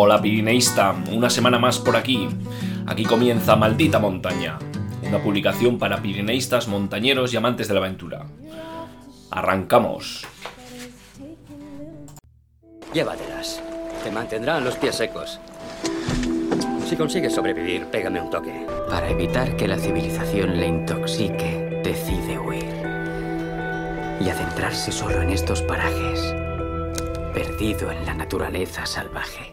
Hola Pirineísta, una semana más por aquí. Aquí comienza Maldita Montaña, una publicación para pirineístas, montañeros y amantes de la aventura. Arrancamos. Llévatelas. Te mantendrán los pies secos. Si consigues sobrevivir, pégame un toque. Para evitar que la civilización le intoxique, decide huir. Y adentrarse solo en estos parajes, perdido en la naturaleza salvaje.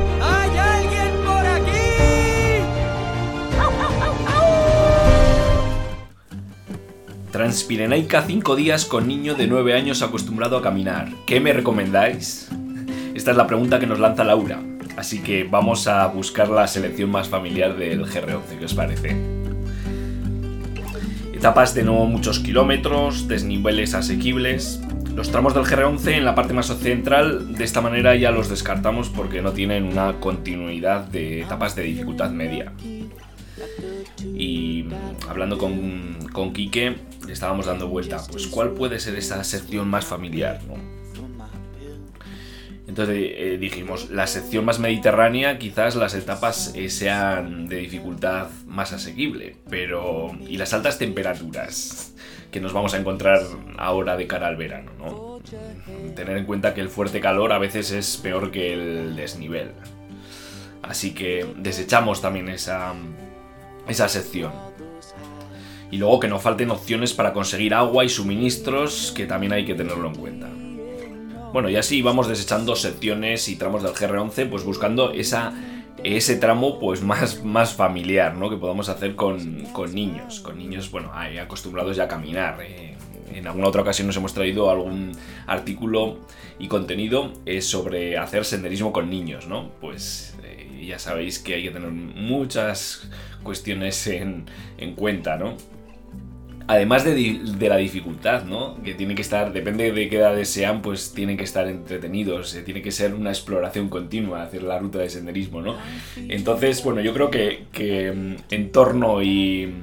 Transpirenaica 5 días con niño de 9 años acostumbrado a caminar. ¿Qué me recomendáis? Esta es la pregunta que nos lanza Laura. Así que vamos a buscar la selección más familiar del GR11, ¿qué os parece? Etapas de no muchos kilómetros, desniveles asequibles. Los tramos del GR11 en la parte más central, de esta manera ya los descartamos porque no tienen una continuidad de etapas de dificultad media. Y hablando con, con Quique, estábamos dando vuelta, pues cuál puede ser esa sección más familiar, ¿no? Entonces eh, dijimos, la sección más mediterránea quizás las etapas eh, sean de dificultad más asequible, pero... y las altas temperaturas que nos vamos a encontrar ahora de cara al verano, ¿no? Tener en cuenta que el fuerte calor a veces es peor que el desnivel. Así que desechamos también esa, esa sección. Y luego que no falten opciones para conseguir agua y suministros, que también hay que tenerlo en cuenta. Bueno, y así vamos desechando secciones y tramos del GR11, pues buscando esa, ese tramo pues más, más familiar, ¿no? Que podamos hacer con, con niños. Con niños, bueno, acostumbrados ya a caminar. eh. En alguna otra ocasión nos hemos traído algún artículo y contenido eh, sobre hacer senderismo con niños, ¿no? Pues eh, ya sabéis que hay que tener muchas cuestiones en, en cuenta, ¿no? Además de, de la dificultad, ¿no? Que tiene que estar, depende de qué edades sean, pues tienen que estar entretenidos, eh, tiene que ser una exploración continua, hacer la ruta de senderismo, ¿no? Entonces, bueno, yo creo que, que mm, entorno y,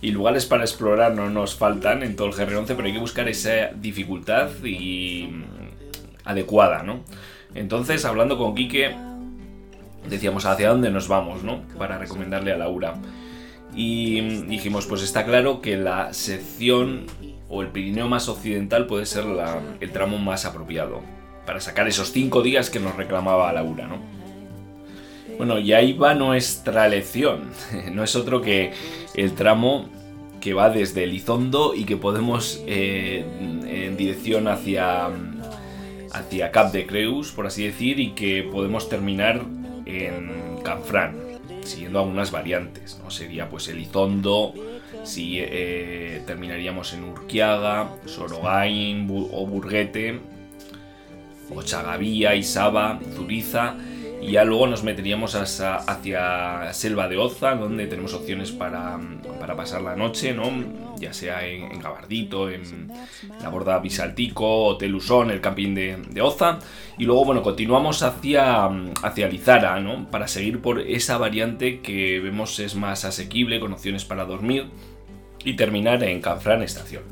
y lugares para explorar no nos faltan en todo el GR11, pero hay que buscar esa dificultad y mm, adecuada, ¿no? Entonces, hablando con Quique, decíamos hacia dónde nos vamos, ¿no? Para recomendarle a Laura. Y dijimos, pues está claro que la sección o el Pirineo más occidental puede ser el tramo más apropiado para sacar esos cinco días que nos reclamaba Laura, ¿no? Bueno, y ahí va nuestra lección. No es otro que el tramo que va desde Elizondo y que podemos eh, en dirección hacia, hacia Cap de Creus, por así decir, y que podemos terminar en Canfrán, siguiendo algunas variantes. ¿no? Sería pues Elizondo, si eh, terminaríamos en Urquiaga, Sorogain o Burguete, Ochagavía, Isaba, Zuriza y ya luego nos meteríamos hasta- hacia Selva de Oza, donde tenemos opciones para, para pasar la noche, ¿no? Ya sea en, Gabardito, en la Borda Bisaltico, Hotel Usón, el camping de, Oza. Y luego, bueno, continuamos hacia, hacia Lizara, ¿no? Para seguir por esa variante que vemos es más asequible, con opciones para dormir. Y terminar en Canfrán Estación.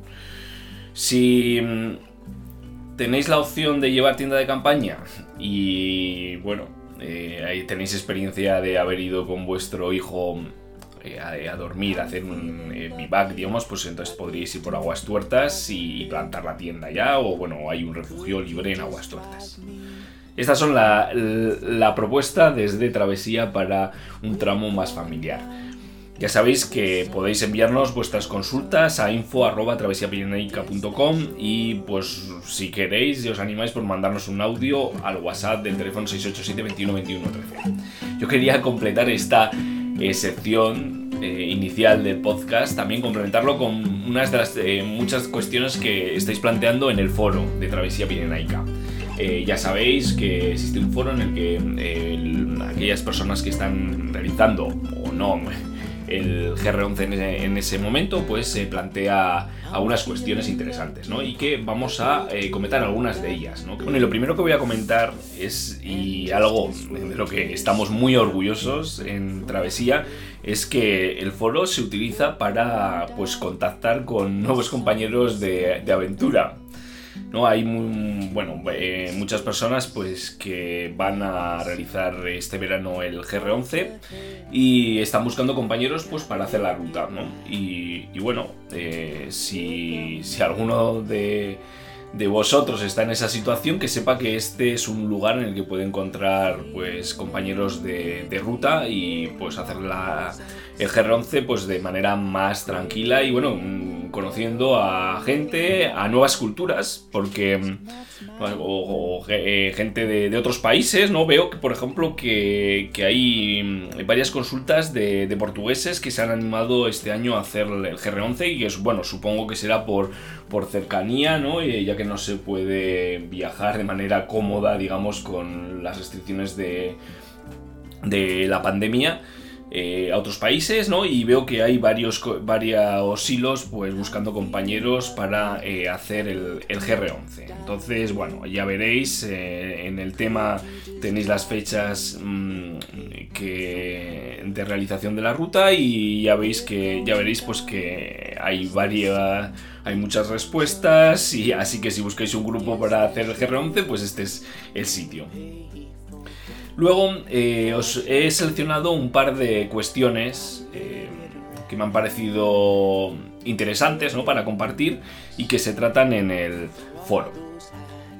Si mm, tenéis la opción de llevar tienda de campaña y bueno, eh, ahí tenéis experiencia de haber ido con vuestro hijo a, a dormir, a hacer un eh, bivac, digamos, pues entonces podríais ir por Aguas Tuertas y plantar la tienda ya, o bueno, hay un refugio libre en Aguas Tuertas. Estas son la, propuesta desde Travesía para un tramo más familiar. Ya sabéis que podéis enviarnos vuestras consultas a info.travesiapirenaica.com y pues si queréis y os animáis por mandarnos un audio al WhatsApp del teléfono 687 21 21 13. Yo quería completar esta eh, sección eh, inicial del podcast, también complementarlo con unas de las eh, muchas cuestiones que estáis planteando en el foro de Travesía Pirenaica. eh, ya sabéis que existe un foro en el que aquellas personas que están realizando o no el GR11 en ese, momento, pues se plantea algunas cuestiones interesantes, ¿no? Y que vamos a eh, comentar algunas de ellas, ¿no? Bueno, y lo primero que voy a comentar es, y algo de lo que estamos muy orgullosos en Travesía, es que el foro se utiliza para, pues, contactar con nuevos compañeros de, de aventura. ¿No? Hay bueno, eh, muchas personas pues, que van a realizar este verano el GR11 y están buscando compañeros pues, para hacer la ruta. ¿no? Y, bueno, eh, si, si alguno de de vosotros está en esa situación, que sepa que este es un lugar en el que puede encontrar pues compañeros de, ruta y pues hacer la, el GR11 pues de manera más tranquila y bueno, conociendo a gente, a nuevas culturas, porque o, eh, gente de, otros países, ¿no? Veo que, por ejemplo, que, hay mm, varias consultas de, portugueses que se han animado este año a hacer el GR11 y es, bueno, supongo que será por, por cercanía, ¿no? ya que no se puede viajar de manera cómoda, digamos, con las restricciones de, de la pandemia. Eh, a otros países, ¿no? Y veo que hay varios, varios hilos pues buscando compañeros para eh, hacer el, GR11. Entonces, bueno, ya veréis, eh, en el tema tenéis las fechas mm, de realización de la ruta y ya veis que, ya veréis pues que hay varias, hay muchas respuestas y así que si buscáis un grupo para hacer el GR11, pues este es el sitio. Luego eh, os he seleccionado un par de cuestiones eh, que me han parecido interesantes ¿no? para compartir y que se tratan en el foro.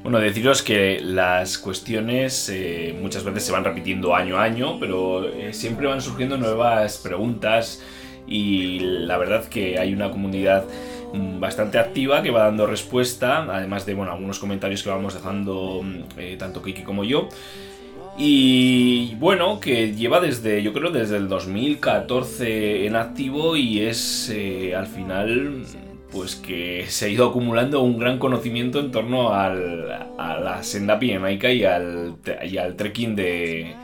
Bueno, deciros que las cuestiones eh, muchas veces se van repitiendo año a año, pero siempre van surgiendo nuevas preguntas y la verdad que hay una comunidad mm, bastante activa que va dando respuesta, además de bueno, algunos comentarios que vamos dejando mm, tanto Kiki como yo. Y bueno, que lleva desde, yo creo, desde el 2014 en activo y es eh, al final, pues que se ha ido acumulando un gran conocimiento en torno al, a la senda pirenaica y al, y al trekking de,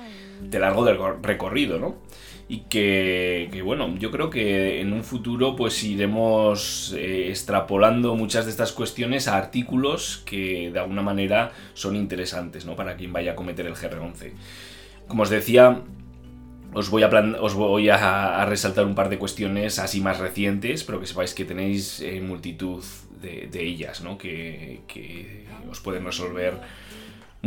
de largo recorrido, ¿no? Y que, bueno, yo creo que en un futuro pues iremos eh, extrapolando muchas de estas cuestiones a artículos que de alguna manera son interesantes ¿no? para quien vaya a cometer el GR11. Como os decía, os voy, a os voy a, resaltar un par de cuestiones así más recientes, pero que sepáis que tenéis eh, multitud de, ellas, ¿no? que, que os pueden resolver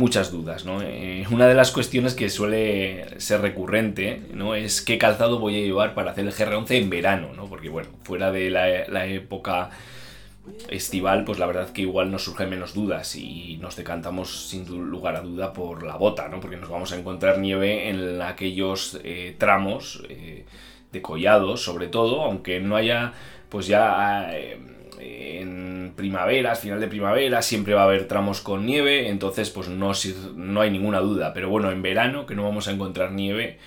muchas dudas. ¿no? Eh, una de las cuestiones que suele ser recurrente ¿no? es qué calzado voy a llevar para hacer el GR11 en verano, ¿no? porque bueno, fuera de la, época estival, pues la verdad que igual nos surgen menos dudas y nos decantamos sin lugar a duda por la bota, ¿no? porque nos vamos a encontrar nieve en aquellos eh, tramos eh, de collados, sobre todo, aunque no haya pues ya en primavera, final de primavera, siempre va a haber tramos con nieve, entonces pues no, no hay ninguna duda. Pero bueno, en verano, que no vamos a encontrar nieve,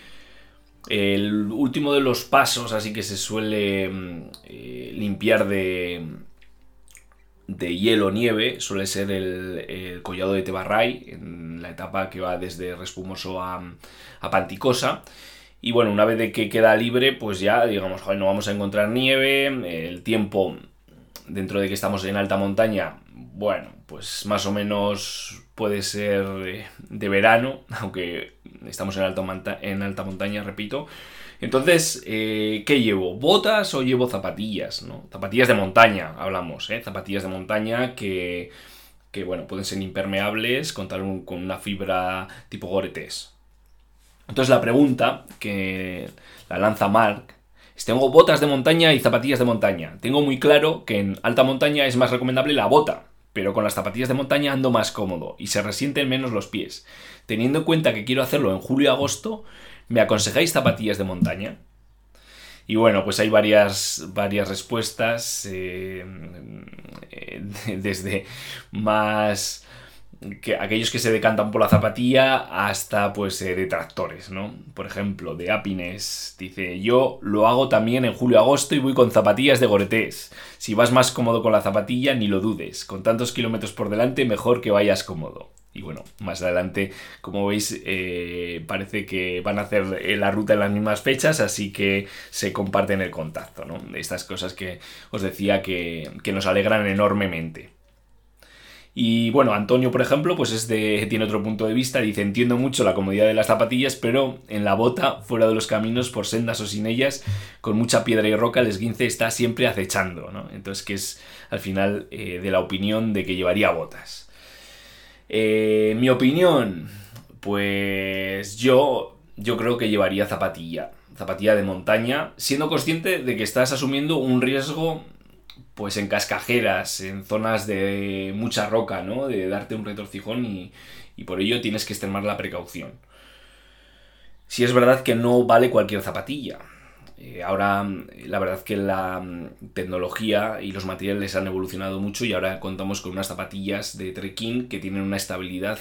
el último de los pasos, así que se suele mm, eh, limpiar de, de hielo nieve, suele ser el, collado de Tebarray, en la etapa que va desde Respumoso a, a Panticosa. Y bueno, una vez de que queda libre, pues ya, digamos, no vamos a encontrar nieve, el tiempo dentro de que estamos en alta montaña, bueno, pues más o menos puede ser de verano, aunque estamos en alta, en alta montaña, repito. Entonces, eh, ¿qué llevo? ¿Botas o llevo zapatillas? ¿no? Zapatillas de montaña, hablamos, ¿eh? Zapatillas de montaña que, que bueno, pueden ser impermeables, contar con una fibra tipo Gore-Tex. Entonces la pregunta que la lanza Mark tengo botas de montaña y zapatillas de montaña. Tengo muy claro que en alta montaña es más recomendable la bota, pero con las zapatillas de montaña ando más cómodo y se resienten menos los pies. Teniendo en cuenta que quiero hacerlo en julio y agosto, ¿me aconsejáis zapatillas de montaña? Y bueno, pues hay varias, varias respuestas, eh, desde más que aquellos que se decantan por la zapatilla hasta pues eh, detractores, ¿no? Por ejemplo, de Happiness dice, yo lo hago también en julio-agosto y voy con zapatillas de Goretés. Si vas más cómodo con la zapatilla, ni lo dudes. Con tantos kilómetros por delante, mejor que vayas cómodo. Y bueno, más adelante, como veis, eh, parece que van a hacer eh, la ruta en las mismas fechas, así que se comparten el contacto, ¿no? Estas cosas que os decía que, que nos alegran enormemente. Y bueno, Antonio, por ejemplo, pues es de, tiene otro punto de vista, dice, entiendo mucho la comodidad de las zapatillas, pero en la bota, fuera de los caminos, por sendas o sin ellas, con mucha piedra y roca, el esguince está siempre acechando, ¿no? Entonces, que es al final eh, de la opinión de que llevaría botas. Eh, mi opinión, pues yo, yo creo que llevaría zapatilla, zapatilla de montaña, siendo consciente de que estás asumiendo un riesgo pues en cascajeras, en zonas de mucha roca, ¿no? De darte un retorcijón y, y por ello tienes que extremar la precaución. Si es verdad que no vale cualquier zapatilla. Eh, ahora, la verdad que la mm, tecnología y los materiales han evolucionado mucho y ahora contamos con unas zapatillas de trekking que tienen una estabilidad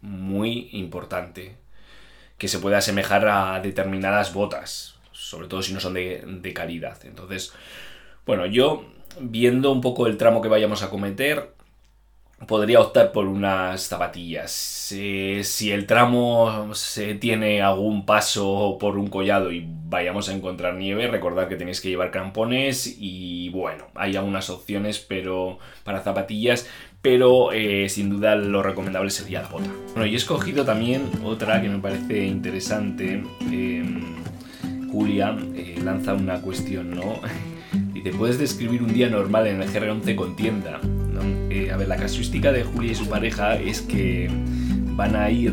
muy importante, que se puede asemejar a determinadas botas, sobre todo si no son de, de calidad. Entonces, bueno, yo, viendo un poco el tramo que vayamos a cometer, podría optar por unas zapatillas. si el tramo se tiene algún paso por un collado y vayamos a encontrar nieve, recordad que tenéis que llevar crampones y bueno, hay algunas opciones pero para zapatillas, pero eh, sin duda lo recomendable sería la bota. Bueno, y he escogido también otra que me parece interesante. Em, Julia eh, lanza una cuestión, ¿no? Dice, ¿puedes describir un día normal en el GR11 con tienda? Eh, a ver, la casuística de Julia y su pareja es que van a ir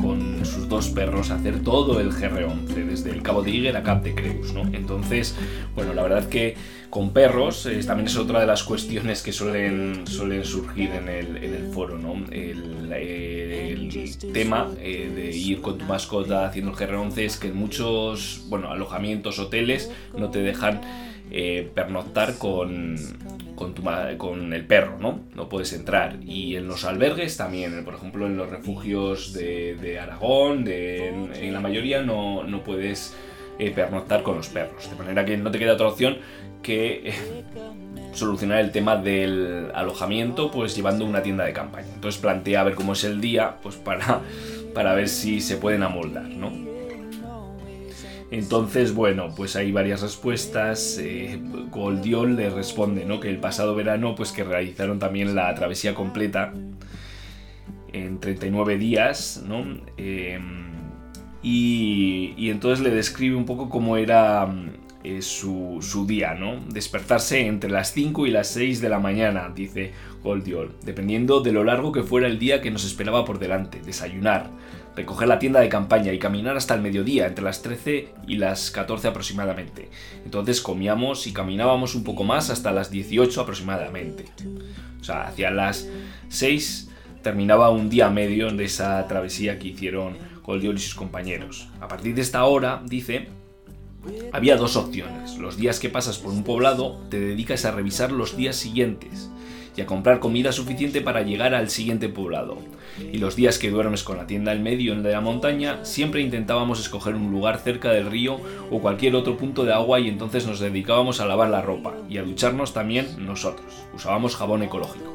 con sus dos perros a hacer todo el GR11, desde el Cabo de Iguer a Cap de Creus, ¿no? Entonces, bueno, la verdad que con perros eh, también es otra de las cuestiones que suelen, suelen surgir en el, en el foro, ¿no? El, tema eh, de ir con tu mascota haciendo el GR11 es que en muchos, bueno, alojamientos, hoteles, no te dejan eh, pernoctar con, con, tu, con, el perro, ¿no? No puedes entrar. Y en los albergues también, por ejemplo, en los refugios de, Aragón, de, en, la mayoría no, no puedes eh, pernoctar con los perros. De manera que no te queda otra opción que eh, solucionar el tema del alojamiento, pues llevando una tienda de campaña. Entonces plantea a ver cómo es el día, pues para, para ver si se pueden amoldar, ¿no? Entonces, bueno, pues hay varias respuestas. Eh, Goldiol le responde, ¿no? Que el pasado verano, pues que realizaron también la travesía completa en 39 días, ¿no? Em, y, entonces le describe un poco cómo era eh, su, su, día, ¿no? Despertarse entre las 5 y las 6 de la mañana, dice Goldiol, dependiendo de lo largo que fuera el día que nos esperaba por delante. Desayunar, recoger la tienda de campaña y caminar hasta el mediodía, entre las 13 y las 14 aproximadamente. Entonces comíamos y caminábamos un poco más hasta las 18 aproximadamente. O sea, hacia las 6 terminaba un día medio de esa travesía que hicieron Goldiol y sus compañeros. A partir de esta hora, dice, había dos opciones. Los días que pasas por un poblado, te dedicas a revisar los días siguientes y a comprar comida suficiente para llegar al siguiente poblado. Y los días que duermes con la tienda en medio de la montaña, siempre intentábamos escoger un lugar cerca del río o cualquier otro punto de agua y entonces nos dedicábamos a lavar la ropa y a ducharnos también nosotros. Usábamos jabón ecológico.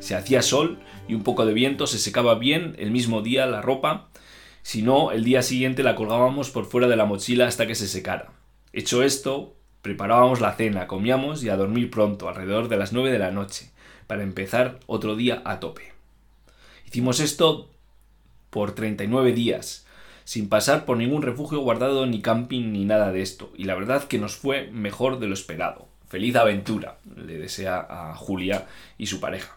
Se hacía sol y un poco de viento, se secaba bien el mismo día la ropa, si no, el día siguiente la colgábamos por fuera de la mochila hasta que se secara. Hecho esto, Preparábamos la cena, comíamos y a dormir pronto, alrededor de las 9 de la noche, para empezar otro día a tope. Hicimos esto por 39 días, sin pasar por ningún refugio guardado ni camping ni nada de esto, y la verdad que nos fue mejor de lo esperado. Feliz aventura, le desea a Julia y su pareja.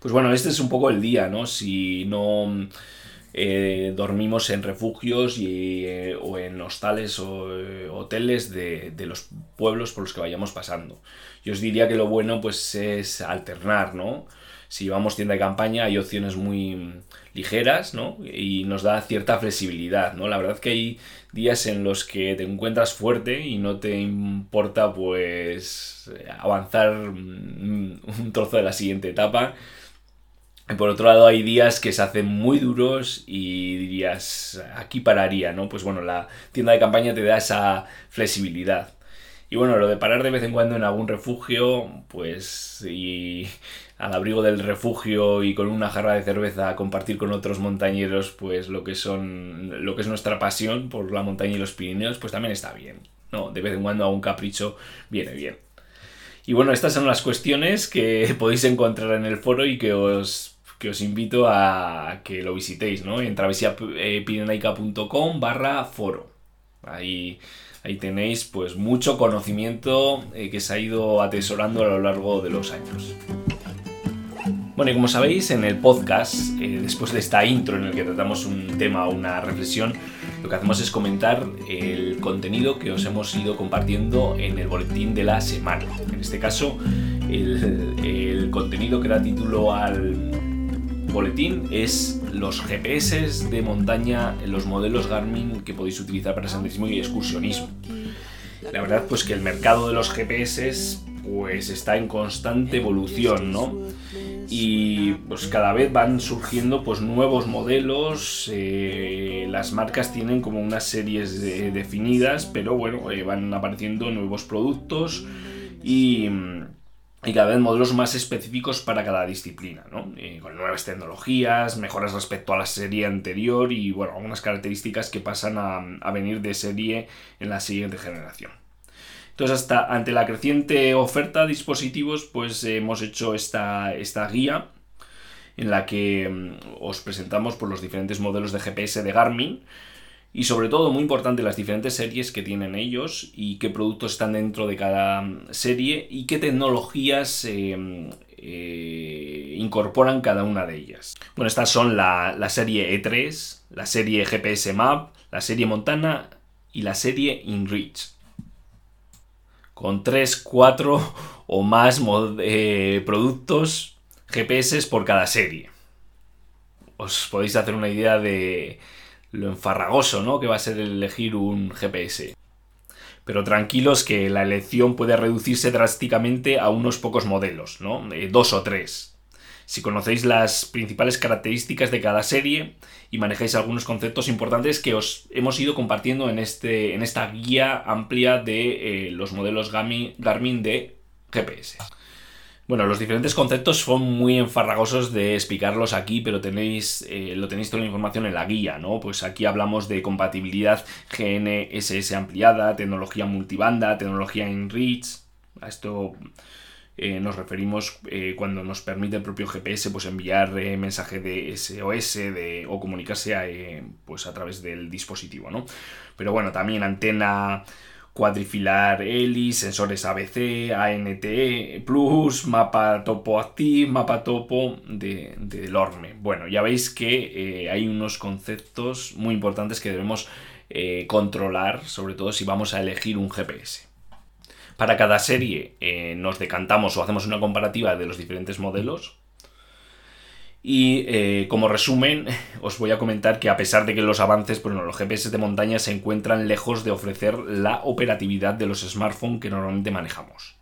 Pues bueno, este es un poco el día, ¿no? Si no eh, dormimos en refugios y, eh, o en hostales o eh, hoteles de, los pueblos por los que vayamos pasando. Yo os diría que lo bueno pues es alternar, ¿no? Si vamos tienda de campaña hay opciones muy ligeras, ¿no? Y nos da cierta flexibilidad, ¿no? La verdad que hay días en los que te encuentras fuerte y no te importa pues avanzar un trozo de la siguiente etapa por otro lado hay días que se hacen muy duros y dirías, aquí pararía, ¿no? Pues bueno, la tienda de campaña te da esa flexibilidad. Y bueno, lo de parar de vez en cuando en algún refugio, pues y al abrigo del refugio y con una jarra de cerveza compartir con otros montañeros, pues lo que son lo que es nuestra pasión por la montaña y los Pirineos, pues también está bien. No, de vez en cuando a un capricho viene bien. Y bueno, estas son las cuestiones que podéis encontrar en el foro y que os que os invito a que lo visitéis, ¿no? En travesiapirenaica.com barra foro. Ahí, ahí tenéis pues mucho conocimiento eh, que se ha ido atesorando a lo largo de los años. Bueno, y como sabéis, en el podcast, eh, después de esta intro en el que tratamos un tema o una reflexión, lo que hacemos es comentar el contenido que os hemos ido compartiendo en el boletín de la semana. En este caso, el, el contenido que da título al boletín es los GPS de montaña, los modelos Garmin que podéis utilizar para senderismo y excursionismo. La verdad pues que el mercado de los GPS pues está en constante evolución, ¿no? Y pues cada vez van surgiendo pues nuevos modelos, eh, las marcas tienen como unas series definidas, pero bueno, eh, van apareciendo nuevos productos y y cada vez modelos más específicos para cada disciplina, ¿no? Con nuevas tecnologías, mejoras respecto a la serie anterior y, bueno, algunas características que pasan a, venir de serie en la siguiente generación. Entonces, hasta ante la creciente oferta de dispositivos, pues hemos hecho esta, esta guía en la que mm, os presentamos por pues, los diferentes modelos de GPS de Garmin, y sobre todo, muy importante, las diferentes series que tienen ellos y qué productos están dentro de cada serie y qué tecnologías em, eh, incorporan cada una de ellas. Bueno, estas son la, serie E3, la serie GPS Map, la serie Montana y la serie InReach. Con 3, 4 o más eh, productos GPS por cada serie. Os podéis hacer una idea de, lo enfarragoso, ¿no? Que va a ser elegir un GPS. Pero tranquilos que la elección puede reducirse drásticamente a unos pocos modelos, ¿no? dos o tres. Si conocéis las principales características de cada serie y manejáis algunos conceptos importantes que os hemos ido compartiendo en, este, en esta guía amplia de eh, los modelos Garmin de GPS. Bueno, los diferentes conceptos son muy enfarragosos de explicarlos aquí, pero tenéis, eh, lo tenéis toda la información en la guía, ¿no? Pues aquí hablamos de compatibilidad GNSS ampliada, tecnología multibanda, tecnología Enrich. A esto eh, nos referimos eh, cuando nos permite el propio GPS pues enviar mensaje de SOS o comunicarse a, pues a través del dispositivo, ¿no? Pero bueno, también antena cuadrifilar ELI, sensores ABC, ANT Plus, mapa topo active, mapa topo de, de LORME. Bueno, ya veis que eh, hay unos conceptos muy importantes que debemos eh, controlar, sobre todo si vamos a elegir un GPS. Para cada serie eh, nos decantamos o hacemos una comparativa de los diferentes modelos y eh, como resumen, os voy a comentar que a pesar de que los avances, bueno, los GPS de montaña se encuentran lejos de ofrecer la operatividad de los smartphones que normalmente manejamos.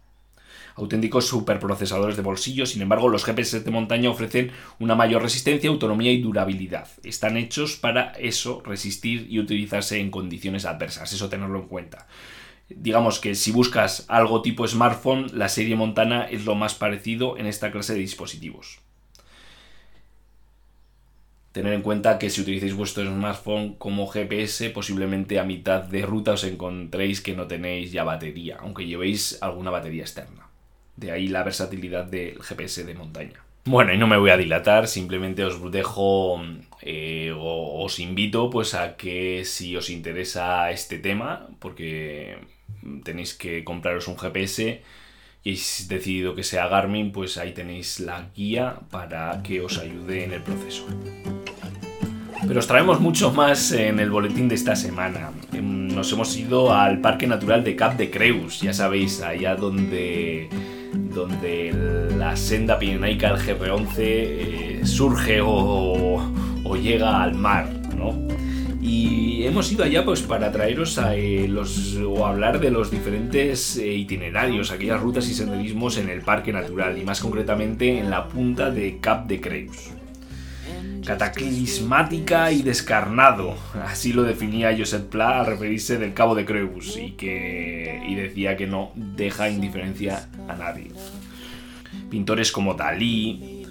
Auténticos superprocesadores de bolsillo, sin embargo, los GPS de montaña ofrecen una mayor resistencia, autonomía y durabilidad. Están hechos para eso, resistir y utilizarse en condiciones adversas, eso tenerlo en cuenta. Digamos que si buscas algo tipo smartphone, la serie Montana es lo más parecido en esta clase de dispositivos. Tener en cuenta que si utilizáis vuestro smartphone como GPS, posiblemente a mitad de ruta os encontréis que no tenéis ya batería, aunque llevéis alguna batería externa. De ahí la versatilidad del GPS de montaña. Bueno, y no me voy a dilatar, simplemente os dejo eh, o os invito pues a que si os interesa este tema, porque tenéis que compraros un GPS, y habéis decidido que sea Garmin, pues ahí tenéis la guía para que os ayude en el proceso. Pero os traemos mucho más en el boletín de esta semana. Em, nos hemos ido al Parque Natural de Cap de Creus, ya sabéis, allá donde, donde la senda pirenaica del GR11 eh, surge o, llega al mar, ¿no? Y hemos ido allá pues para traeros eh, los, o hablar de los diferentes eh, itinerarios, aquellas rutas y senderismos en el parque natural y más concretamente en la punta de Cap de Creus. Cataclismática y descarnado. Así lo definía Josep Pla al referirse del Cabo de Creus y, que, y decía que no deja indiferencia a nadie. Pintores como Dalí,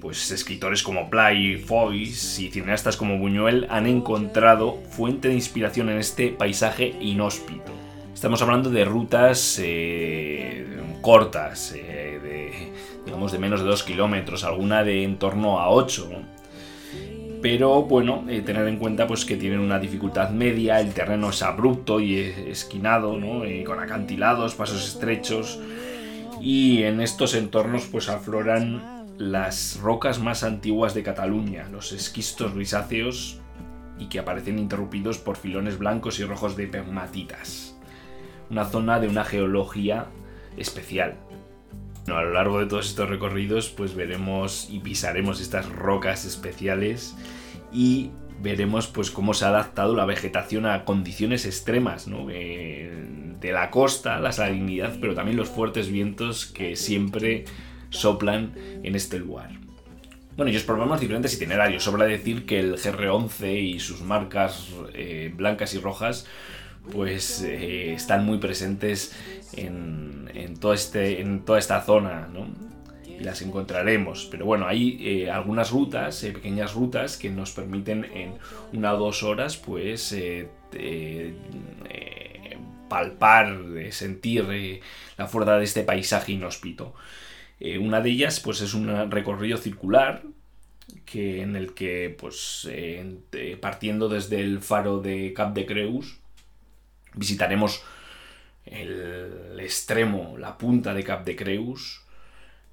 pues escritores como Pla y y cineastas como Buñuel han encontrado fuente de inspiración en este paisaje inhóspito. Estamos hablando de rutas eh, cortas, eh, de, digamos de menos de 2 kilómetros, alguna de en torno a 8. Pero bueno, eh, tener en cuenta pues, que tienen una dificultad media, el terreno es abrupto y esquinado, ¿no? con acantilados, pasos estrechos. Y en estos entornos pues afloran las rocas más antiguas de Cataluña, los esquistos grisáceos y que aparecen interrumpidos por filones blancos y rojos de pegmatitas una zona de una geología especial. A lo largo de todos estos recorridos pues veremos y pisaremos estas rocas especiales y veremos pues cómo se ha adaptado la vegetación a condiciones extremas eh, de la costa, la salinidad, pero también los fuertes vientos que siempre soplan en este lugar. Bueno, ellos probamos diferentes itinerarios. Sobra decir que el GR11 y sus marcas eh, blancas y rojas pues eh, están muy presentes en, todo este, en toda esta zona, ¿no? Y las encontraremos. Pero bueno, hay eh, algunas rutas, eh, pequeñas rutas, que nos permiten en una o dos horas, pues, palpar, sentir la fuerza de este paisaje inhóspito. una de ellas, pues, es un recorrido circular, que, en el que, pues, partiendo desde el faro de Cap de Creus, Visitaremos el extremo, la punta de Cap de Creus.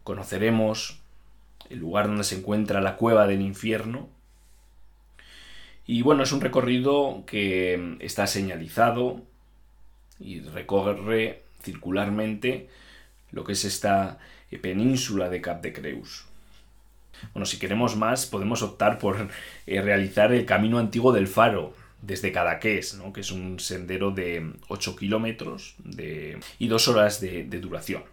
Conoceremos el lugar donde se encuentra la cueva del infierno. Y bueno, es un recorrido que está señalizado y recorre circularmente lo que es esta península de Cap de Creus. Bueno, si queremos más, podemos optar por eh, realizar el camino antiguo del faro, desde Cadaqués, ¿no? que es un sendero de 8 kilómetros y 2 horas de, duración.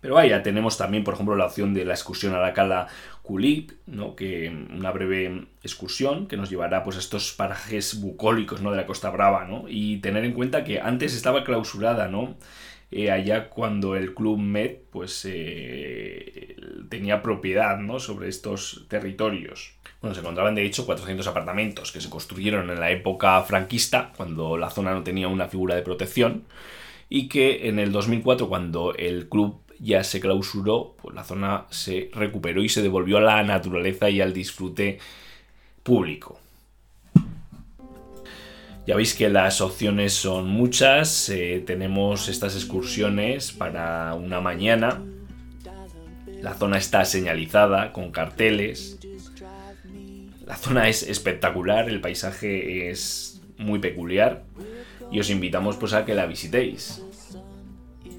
Pero vaya, tenemos también, por ejemplo, la opción de la excursión a la cala Kulip, ¿no? que una breve excursión que nos llevará pues, a estos parajes bucólicos ¿no? de la Costa Brava. ¿no? Y tener en cuenta que antes estaba clausurada, ¿no? Eh, allá cuando el Club Med pues, eh, tenía propiedad ¿no? sobre estos territorios. Bueno, se encontraban de hecho 400 apartamentos que se construyeron en la época franquista, cuando la zona no tenía una figura de protección, y que en el 2004, cuando el club ya se clausuró, pues la zona se recuperó y se devolvió a la naturaleza y al disfrute público. Ya veis que las opciones son muchas, eh, tenemos estas excursiones para una mañana, la zona está señalizada con carteles, la zona es espectacular, el paisaje es muy peculiar y os invitamos pues a que la visitéis.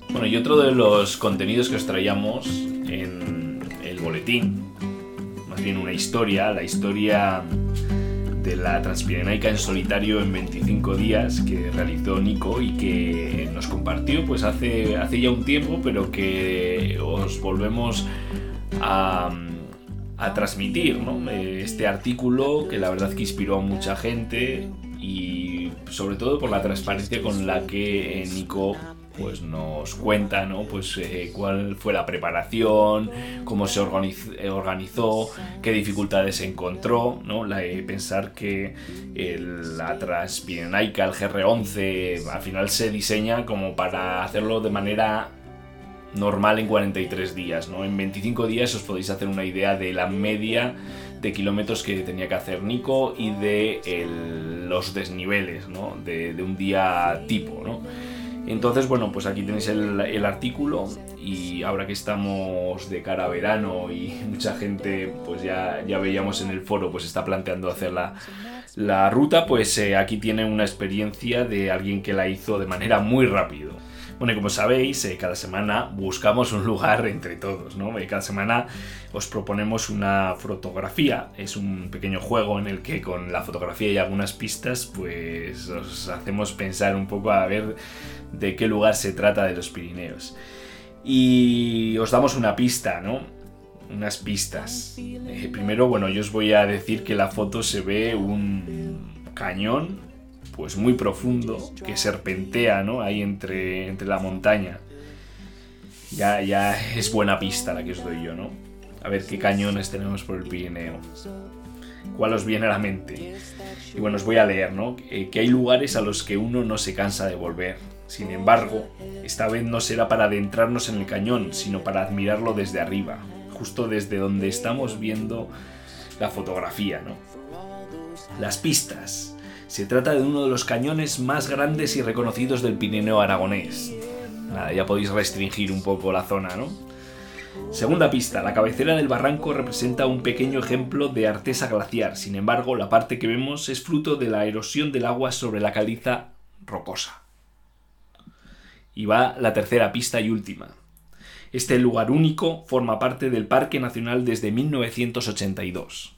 Bueno, y otro de los contenidos que os traíamos en el boletín, más bien una historia, la historia de la Transpirenaica en solitario en 25 días que realizó Nico y que nos compartió pues hace, hace ya un tiempo, pero que os volvemos a a transmitir ¿no? este artículo que la verdad que inspiró a mucha gente y sobre todo por la transparencia con la que eh, Nico pues nos cuenta ¿no? pues, eh, cuál fue la preparación, cómo se eh, organizó, qué dificultades encontró. ¿no? La, pensar que el, la Transpirenaica, el GR11, al final se diseña como para hacerlo de manera normal en 43 días, ¿no? En 25 días os podéis hacer una idea de la media de kilómetros que tenía que hacer Nico y de los desniveles, ¿no? De, un día tipo, ¿no? Entonces, bueno, pues aquí tenéis el, artículo y ahora que estamos de cara a verano y mucha gente, pues ya, ya veíamos en el foro, pues está planteando hacer la, la ruta, pues eh, aquí tiene una experiencia de alguien que la hizo de manera muy rápido. Bueno, y como sabéis, eh, cada semana buscamos un lugar entre todos, ¿no? Cada semana os proponemos una fotografía, es un pequeño juego en el que con la fotografía y algunas pistas, pues os hacemos pensar un poco a ver de qué lugar se trata de los Pirineos. Y os damos una pista, ¿no? unas pistas. Eh, primero, bueno, yo os voy a decir que la foto se ve un cañón, pues muy profundo, que serpentea, ¿no? Ahí entre, entre la montaña. Ya, ya es buena pista la que os doy yo, ¿no? A ver qué cañones tenemos por el Pirineo. ¿Cuál os viene a la mente? Y bueno, os voy a leer, ¿no? Eh, que hay lugares a los que uno no se cansa de volver. Sin embargo, esta vez no será para adentrarnos en el cañón, sino para admirarlo desde arriba, justo desde donde estamos viendo la fotografía, ¿no? Las pistas. Se trata de uno de los cañones más grandes y reconocidos del Pirineo aragonés. Nada, ya podéis restringir un poco la zona, ¿no? Segunda pista, la cabecera del barranco representa un pequeño ejemplo de artesa glaciar, sin embargo la parte que vemos es fruto de la erosión del agua sobre la caliza rocosa. Y va la tercera pista y última. Este lugar único forma parte del Parque Nacional desde 1982.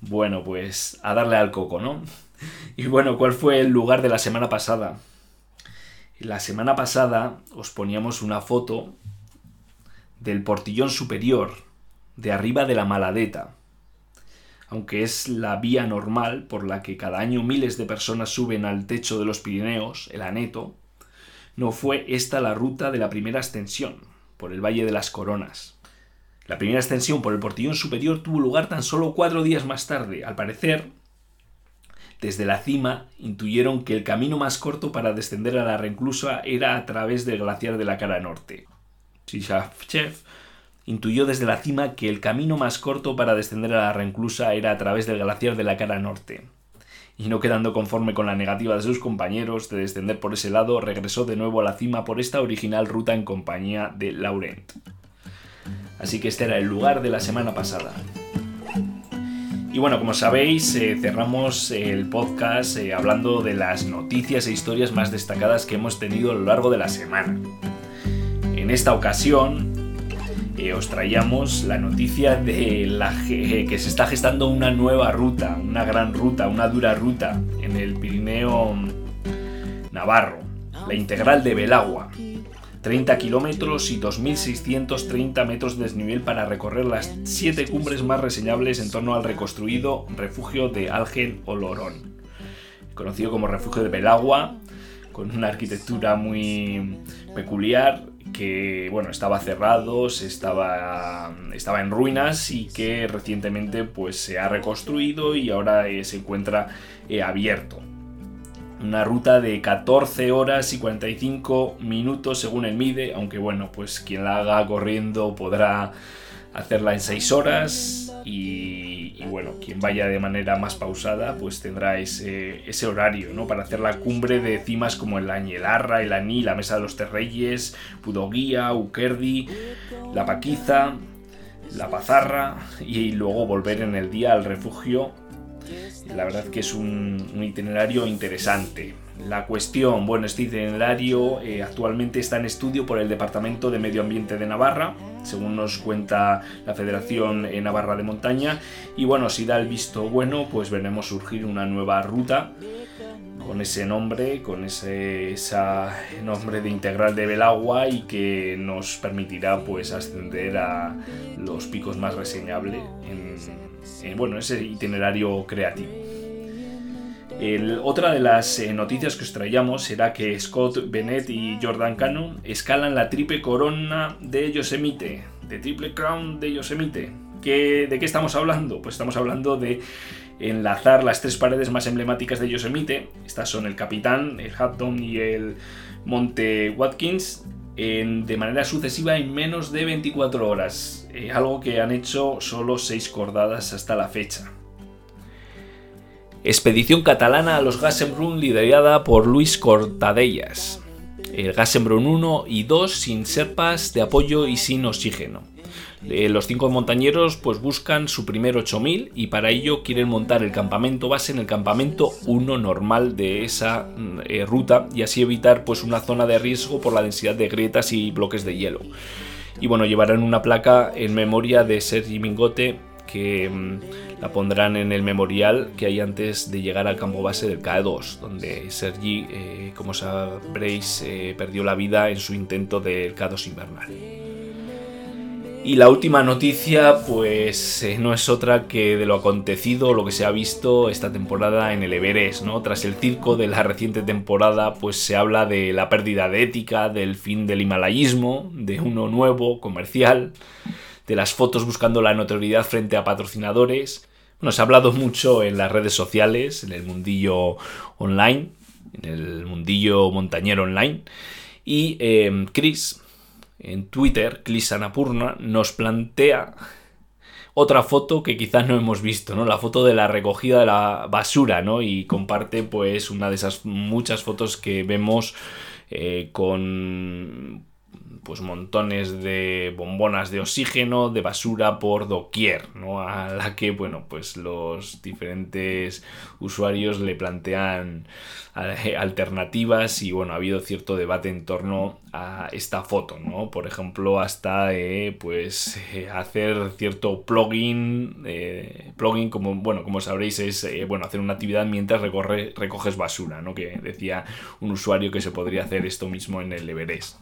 Bueno, pues a darle al coco, ¿no? Y bueno, ¿cuál fue el lugar de la semana pasada? La semana pasada os poníamos una foto del portillón superior, de arriba de la Maladeta, aunque es la vía normal por la que cada año miles de personas suben al techo de los Pirineos, el Aneto, no fue esta la ruta de la primera ascensión, por el Valle de las Coronas. La primera ascensión por el portillón superior tuvo lugar tan solo cuatro días más tarde. Al parecer, desde la cima intuyeron que el camino más corto para descender a la reclusa era a través del glaciar de la cara norte. Chef intuyó desde la cima que el camino más corto para descender a la reclusa era a través del glaciar de la cara norte. Y no quedando conforme con la negativa de sus compañeros de descender por ese lado, regresó de nuevo a la cima por esta original ruta en compañía de Laurent. Así que este era el lugar de la semana pasada. Y bueno, como sabéis, eh, cerramos el podcast eh, hablando de las noticias e historias más destacadas que hemos tenido a lo largo de la semana. En esta ocasión eh, os traíamos la noticia de la, que se está gestando una nueva ruta, una gran ruta, una dura ruta en el Pirineo Navarro, la integral de Belagua. 30 kilómetros y 2.630 metros de desnivel para recorrer las 7 cumbres más reseñables en torno al reconstruido refugio de Algen Olorón, conocido como refugio de Belagua, con una arquitectura muy peculiar que bueno, estaba cerrado, estaba, estaba en ruinas y que recientemente pues, se ha reconstruido y ahora eh, se encuentra eh, abierto. Una ruta de 14 horas y 45 minutos según el MIDE, aunque bueno, pues quien la haga corriendo podrá hacerla en 6 horas y, bueno, quien vaya de manera más pausada pues tendrá ese, horario, ¿no? Para hacer la cumbre de cimas como el Añelarra, el Aní, la Mesa de los Terreyes, Pudoguía, Ukerdi, la Paquiza, la Pazarra y luego volver en el día al refugio. La verdad que es un itinerario interesante. La cuestión, bueno, este itinerario eh, actualmente está en estudio por el Departamento de Medio Ambiente de Navarra, según nos cuenta la Federación eh, Navarra de Montaña, y bueno, si da el visto bueno, pues veremos surgir una nueva ruta con ese nombre, con ese nombre de integral de Belagua y que nos permitirá pues ascender a los picos más reseñables en, en bueno, ese itinerario creativo otra de las eh, noticias que os traíamos será que Scott Bennett y Jordan Cannon escalan la triple corona de Yosemite, de Triple Crown de Yosemite. ¿De qué estamos hablando? Pues estamos hablando de enlazar las tres paredes más emblemáticas de Yosemite. Estas son el Capitán, el Hudson y el Monte Watkins. de manera sucesiva en menos de 24 horas, eh, algo que han hecho solo 6 cordadas hasta la fecha. Expedición catalana a los Gassenbrunn liderada por Luis Cortadellas. El Gassenbrunn 1 y 2 sin serpas de apoyo y sin oxígeno. Eh, los cinco montañeros pues buscan su primer 8000 y para ello quieren montar el campamento base en el campamento 1 normal de esa mm, eh, ruta y así evitar pues una zona de riesgo por la densidad de grietas y bloques de hielo. Y bueno, llevarán una placa en memoria de Sergi Mingote que mm, la pondrán en el memorial que hay antes de llegar al campo base del KE2, donde Sergi, eh, como sabréis, eh, perdió la vida en su intento del K2 invernal. Y la última noticia, pues eh, no es otra que de lo acontecido, lo que se ha visto esta temporada en el Everest, ¿no? Tras el circo de la reciente temporada, pues se habla de la pérdida de ética, del fin del himalayismo, de uno nuevo, comercial, de las fotos buscando la notoriedad frente a patrocinadores. Bueno, se ha hablado mucho en las redes sociales, en el mundillo online, en el mundillo montañero online. Y eh, Chris, en Twitter, Klisanapurna, nos plantea otra foto que quizás no hemos visto, ¿no? La foto de la recogida de la basura, ¿no? Y comparte, pues, una de esas muchas fotos que vemos eh, con pues montones de bombonas de oxígeno, de basura por doquier, ¿no? A la que, bueno, pues los diferentes usuarios le plantean eh, alternativas y, bueno, ha habido cierto debate en torno a esta foto, ¿no? Por ejemplo, hasta, eh, pues, eh, hacer cierto plugin, plugin como, bueno, como sabréis es, bueno, hacer una actividad mientras recorre, recoges basura, ¿no? Que decía un usuario que se podría hacer esto mismo en el Everest.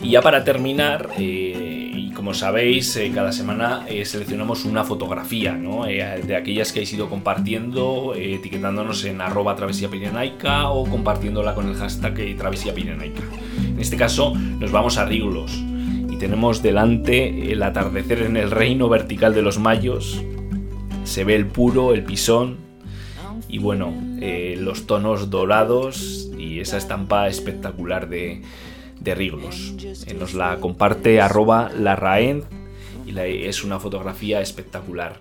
Y ya para terminar, eh, y como sabéis, eh, cada semana eh, seleccionamos una fotografía, ¿no? de aquellas que habéis ido compartiendo, etiquetándonos en arroba travesía pirenaica o compartiéndola con el hashtag travesía pirenaica. En este caso, nos vamos a Riglos y tenemos delante el atardecer en el reino vertical de los mayos. Se ve el puro, el pisón y bueno, los tonos dorados y esa estampa espectacular de, de Riglos. Eh, nos la comparte arroba larraen y es una fotografía espectacular.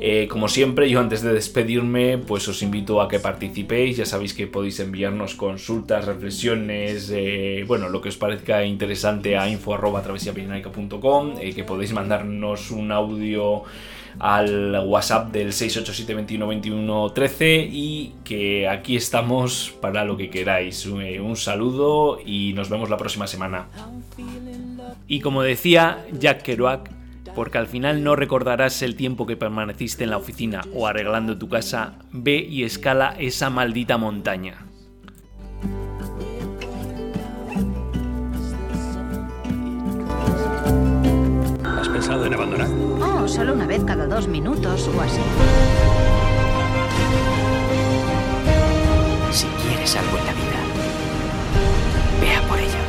Eh, como siempre, yo antes de despedirme, pues os invito a que participéis. Ya sabéis que podéis enviarnos consultas, reflexiones, eh, bueno, lo que os parezca interesante a info arroba que podéis mandarnos un audio al WhatsApp del 687-2121-13 y que aquí estamos para lo que queráis. Eh, un saludo y nos vemos la próxima semana. Y como decía Jack Kerouac, porque al final no recordarás el tiempo que permaneciste en la oficina o arreglando tu casa, ve y escala esa maldita montaña. pensado en abandonar? Oh, solo una vez cada dos minutos o así. Si quieres algo en la vida, vea por ello.